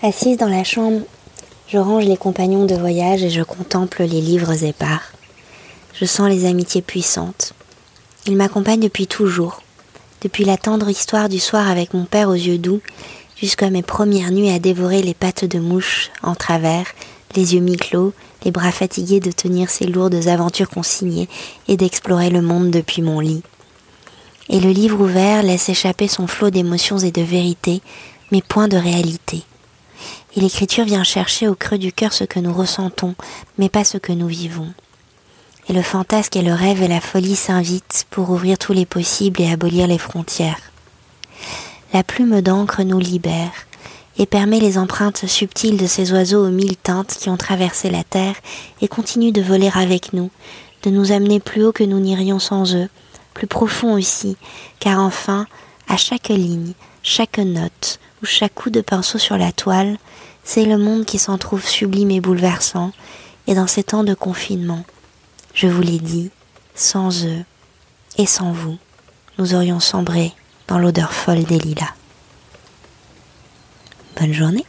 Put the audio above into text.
Assise dans la chambre, je range les compagnons de voyage et je contemple les livres épars. Je sens les amitiés puissantes. Ils m'accompagnent depuis toujours, depuis la tendre histoire du soir avec mon père aux yeux doux, jusqu'à mes premières nuits à dévorer les pattes de mouche en travers, les yeux mi-clos, les bras fatigués de tenir ces lourdes aventures consignées et d'explorer le monde depuis mon lit. Et le livre ouvert laisse échapper son flot d'émotions et de vérité, mais point de réalité. Et l'écriture vient chercher au creux du cœur ce que nous ressentons, mais pas ce que nous vivons. Et le fantasque et le rêve et la folie s'invitent pour ouvrir tous les possibles et abolir les frontières. La plume d'encre nous libère, et permet les empreintes subtiles de ces oiseaux aux mille teintes qui ont traversé la terre et continuent de voler avec nous, de nous amener plus haut que nous n'irions sans eux, plus profond aussi, car enfin, à chaque ligne, chaque note ou chaque coup de pinceau sur la toile, c'est le monde qui s'en trouve sublime et bouleversant, et dans ces temps de confinement, je vous l'ai dit, sans eux et sans vous, nous aurions sombré dans l'odeur folle des lilas. Bonne journée.